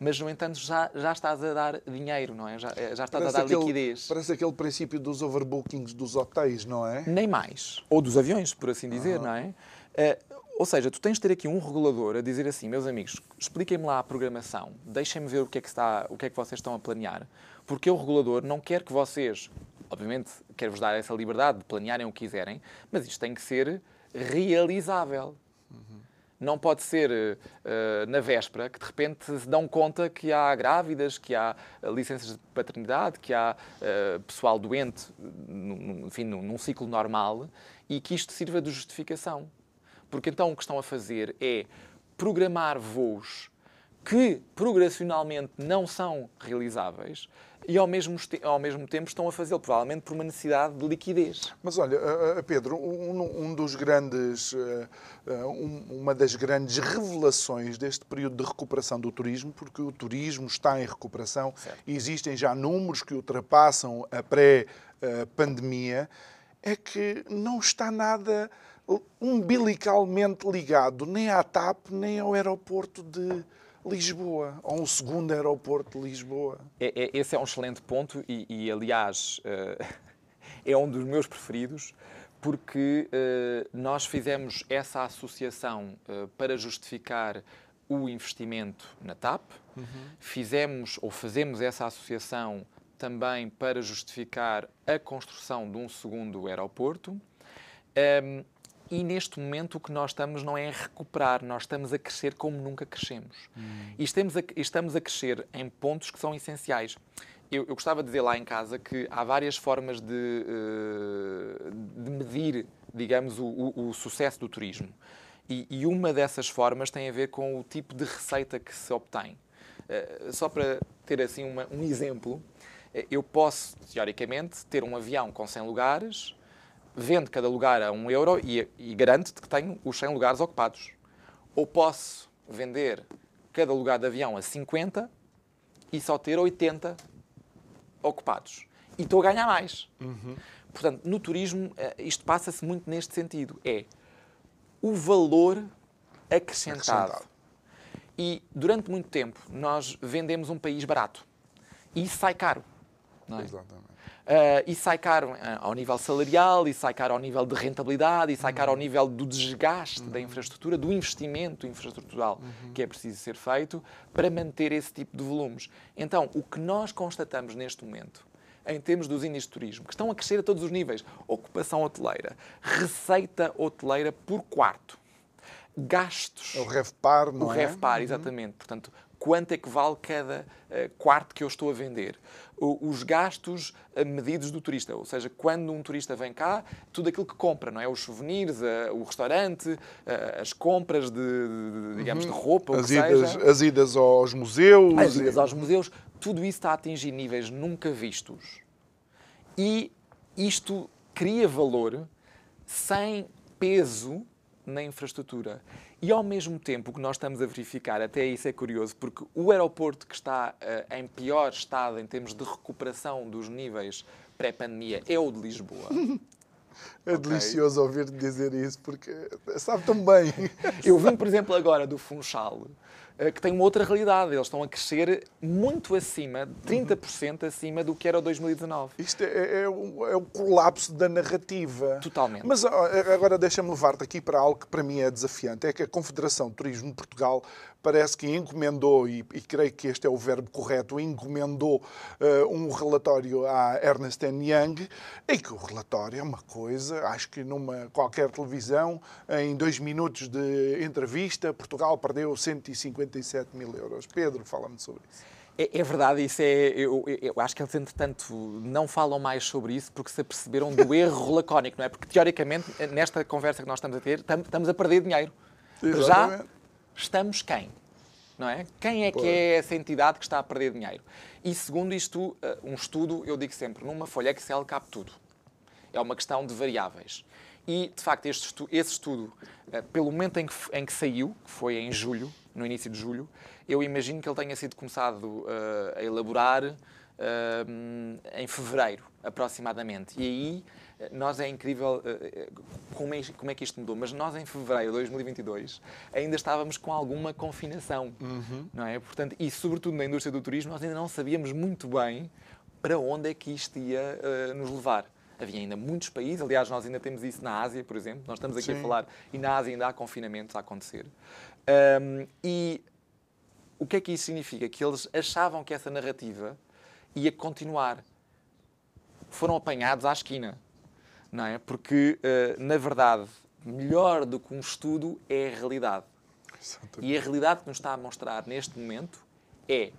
B: mas no entanto já, já estás a dar dinheiro, não é? Já, eh, já estás parece a dar
A: aquele,
B: liquidez.
A: Parece aquele princípio dos overbookings dos hotéis, não é?
B: Nem mais. Ou dos aviões, por assim dizer, uhum. não é? Uh, ou seja, tu tens de ter aqui um regulador a dizer assim, meus amigos, expliquem-me lá a programação, deixem-me ver o que, é que está, o que é que vocês estão a planear, porque o regulador não quer que vocês, obviamente, quer-vos dar essa liberdade de planearem o que quiserem, mas isto tem que ser realizável. Não pode ser uh, na véspera que de repente se dão conta que há grávidas, que há uh, licenças de paternidade, que há uh, pessoal doente, num, enfim, num, num ciclo normal, e que isto sirva de justificação. Porque então o que estão a fazer é programar voos que progressionalmente não são realizáveis e ao mesmo, ao mesmo tempo estão a fazê-lo, provavelmente por uma necessidade de liquidez.
A: Mas olha, eh, eh, Pedro, um, um dos grandes, eh, uma das grandes revelações deste período de recuperação do turismo, porque o turismo está em recuperação, e existem já números que ultrapassam a pré-pandemia, é que não está nada umbilicalmente ligado nem à TAP nem ao aeroporto de Lisboa, ou um segundo aeroporto de Lisboa.
B: É, é, esse é um excelente ponto e, e aliás, uh, é um dos meus preferidos, porque uh, nós fizemos essa associação uh, para justificar o investimento na TAP, uhum. fizemos ou fazemos essa associação também para justificar a construção de um segundo aeroporto. Um, ehm, e neste momento o que nós estamos não é a recuperar, nós estamos a crescer como nunca crescemos. Hum. E estamos a, estamos a crescer em pontos que são essenciais. Eu, eu, gostava de dizer lá em casa que há várias formas de, uh, de medir, digamos, o, o, o, sucesso do turismo. E, e, uma dessas formas tem a ver com o tipo de receita que se obtém. Uh, só para ter assim uma, um exemplo, eh, eu posso, teoricamente, ter um avião com 100 lugares, vende cada lugar a um euro e, e garante-te que tenho os 100 lugares ocupados. Ou posso vender cada lugar de avião a 50 e só ter 80 ocupados. E estou a ganhar mais. Uhum. Portanto, no turismo, eh, isto passa-se muito neste sentido. É o valor acrescentado. acrescentado. E durante muito tempo nós vendemos um país barato. E isso sai caro. É? Uh, e sai caro uh, ao nível salarial, e sai caro ao nível de rentabilidade, e sai caro ao uhum. nível do desgaste uhum. da infraestrutura, do investimento infraestrutural uhum. que é preciso ser feito para manter esse tipo de volumes. Então, o que nós constatamos neste momento, em termos dos índices de turismo, que estão a crescer a todos os níveis, ocupação hoteleira, receita hoteleira por quarto, gastos.
A: O RevPar, não
B: o
A: é?
B: RevPar, exatamente. Portanto, quanto é que vale cada uh, quarto que eu estou a vender? Os gastos uh, medidos do turista, ou seja, quando um turista vem cá, tudo aquilo que compra, não é? Os souvenirs, uh, o restaurante, as compras de, de digamos, de roupa,
A: as
B: o que
A: idas,
B: seja.
A: As idas aos museus.
B: As idas aos museus, tudo isso está a atingir níveis nunca vistos. E isto cria valor sem peso na infraestrutura. E ao mesmo tempo, o que nós estamos a verificar, até isso é curioso, porque o aeroporto que está uh, em pior estado em termos de recuperação dos níveis pré-pandemia é o de Lisboa.
A: É okay. delicioso ouvir-te dizer isso, porque sabe tão bem.
B: Eu vim, por exemplo, agora do Funchal, que tem uma outra realidade. Eles estão a crescer muito acima, 30% acima do que era o 2019.
A: Isto é, é, é, o, é o colapso da narrativa.
B: Totalmente.
A: Mas agora deixa-me levar-te aqui para algo que para mim é desafiante. É que a Confederação de Turismo de Portugal parece que encomendou, e, e, creio que este é o verbo correto, encomendou uh, um relatório à Ernest Young, e que o relatório é uma coisa, acho que numa qualquer televisão, em dois minutos de entrevista, Portugal perdeu 157 mil euros. Pedro, fala-me sobre isso.
B: É, é, verdade, isso é. Eu, eu, acho que eles, entretanto, não falam mais sobre isso porque se aperceberam do erro lacónico, não é? Porque, teoricamente, nesta conversa que nós estamos a ter, estamos a perder dinheiro.
A: Exatamente.
B: Já estamos quem? Não é? Quem é que é essa entidade que está a perder dinheiro? E segundo isto, eh, um estudo, eu digo sempre, numa folha Excel cabe tudo. É uma questão de variáveis. E, de facto, este estudo, esse estudo, eh, pelo momento em que, em que saiu, que foi em julho, no início de julho, eu imagino que ele tenha sido começado uh, a elaborar uh, em fevereiro, aproximadamente. E aí nós é incrível uh, como, é, como é que isto mudou, mas nós em fevereiro de 2022 ainda estávamos com alguma confinação, uhum. não é? Portanto, e sobretudo na indústria do turismo, nós ainda não sabíamos muito bem para onde é que isto ia uh, nos levar. Havia ainda muitos países, aliás, nós ainda temos isso na Ásia, por exemplo, nós estamos aqui Sim. a falar, e na Ásia ainda há confinamentos a acontecer. Um, e o que é que isso significa? Que eles achavam que essa narrativa ia continuar. Foram apanhados à esquina não é? Porque, uh, na verdade, melhor do que um estudo é a realidade. Exatamente. E a realidade que nos está a mostrar neste momento é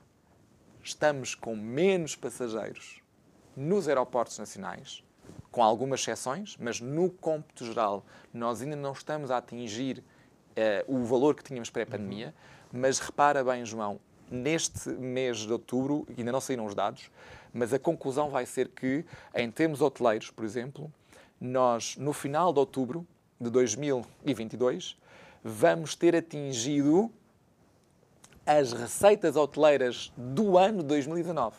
B: estamos com menos passageiros nos aeroportos nacionais, com algumas exceções, mas no cômputo geral nós ainda não estamos a atingir uh, o valor que tínhamos pré-pandemia. Uhum. Mas repara bem, João, neste mês de outubro, ainda não saíram os dados, mas a conclusão vai ser que, em termos hoteleiros, por exemplo, nós, no final de outubro de 2022, vamos ter atingido as receitas hoteleiras do ano de 2019.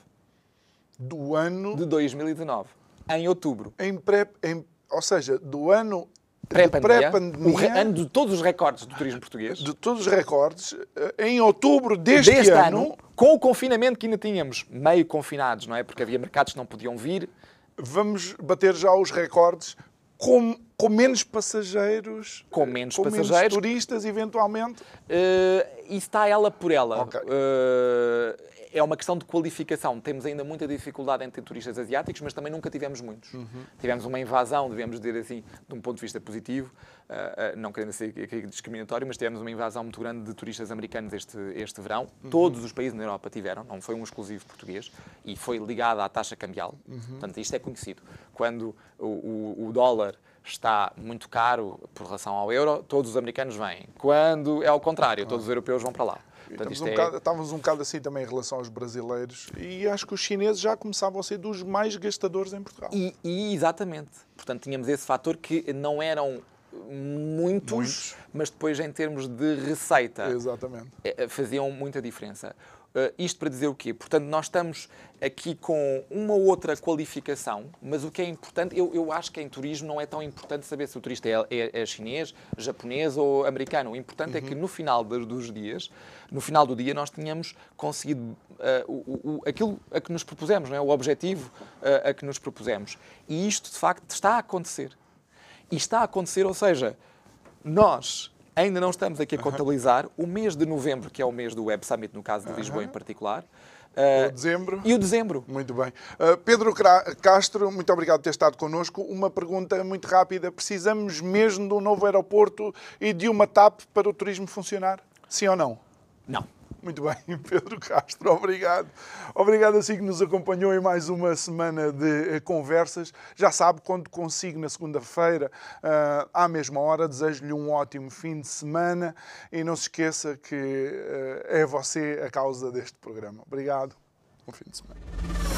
A: Do ano?
B: De 2019. Em outubro.
A: Em pré, em, ou seja, do ano
B: pré-pandemia, pré ano de todos os recordes do turismo português.
A: De todos os recordes, eh, em outubro deste,
B: deste
A: ano,
B: ano, com o confinamento que ainda tínhamos, meio confinados, não é? Porque havia mercados que não podiam vir,
A: vamos bater já os recordes com, com menos passageiros,
B: com menos
A: com
B: passageiros,
A: menos turistas, eventualmente.
B: Uh, isso está ela por ela. Okay. Uh, é uma questão de qualificação. Temos ainda muita dificuldade em ter turistas asiáticos, mas também nunca tivemos muitos. Uhum. Tivemos uma invasão, devemos dizer assim, de um ponto de vista positivo, uh, uh, não querendo ser discriminatório, mas tivemos uma invasão muito grande de turistas americanos este, este verão. Uhum. Todos os países na Europa tiveram, não foi um exclusivo português, e foi ligado à taxa cambial. Uhum. Portanto, isto é conhecido. Quando o, o, o dólar está muito caro por relação ao euro, todos os americanos vêm. Quando é ao contrário, todos os europeus vão para lá.
A: Portanto, um é... bocado, estávamos um bocado assim também em relação aos brasileiros e acho que os chineses já começavam a ser dos mais gastadores em Portugal.
B: E, e exatamente. Portanto, tínhamos esse fator que não eram muitos, muitos, mas depois em termos de receita
A: Exatamente.
B: Eh, faziam muita diferença. Uh, isto para dizer o quê? Portanto, nós estamos aqui com uma outra qualificação, mas o que é importante, eu, eu acho que em turismo não é tão importante saber se o turista é, é, é chinês, japonês ou americano. O importante uhum. é que uhum. no final dos dias, no final do dia, nós tenhamos conseguido uh, o, o, aquilo a que nos propusemos, não é? o objetivo uh, a que nos propusemos. E isto, de facto, está a acontecer. E está a acontecer, ou seja, nós ainda não estamos aqui a contabilizar o mês de novembro, que é o mês do Web Summit, no caso de Lisboa em particular,
A: Uh, o dezembro.
B: E o dezembro.
A: Muito bem. Uh, Pedro Castro, muito obrigado por ter estado connosco. Uma pergunta muito rápida. Precisamos mesmo de um novo aeroporto e de uma TAP para o turismo funcionar? Sim ou não?
B: Não.
A: Muito bem, Pedro Castro, obrigado. Obrigado assim que nos acompanhou em mais uma semana de eh, conversas. Já sabe, quando consigo na segunda-feira, uh, à mesma hora, desejo-lhe um ótimo fim de semana e não se esqueça que uh, é você a causa deste programa. Obrigado. Bom fim de semana.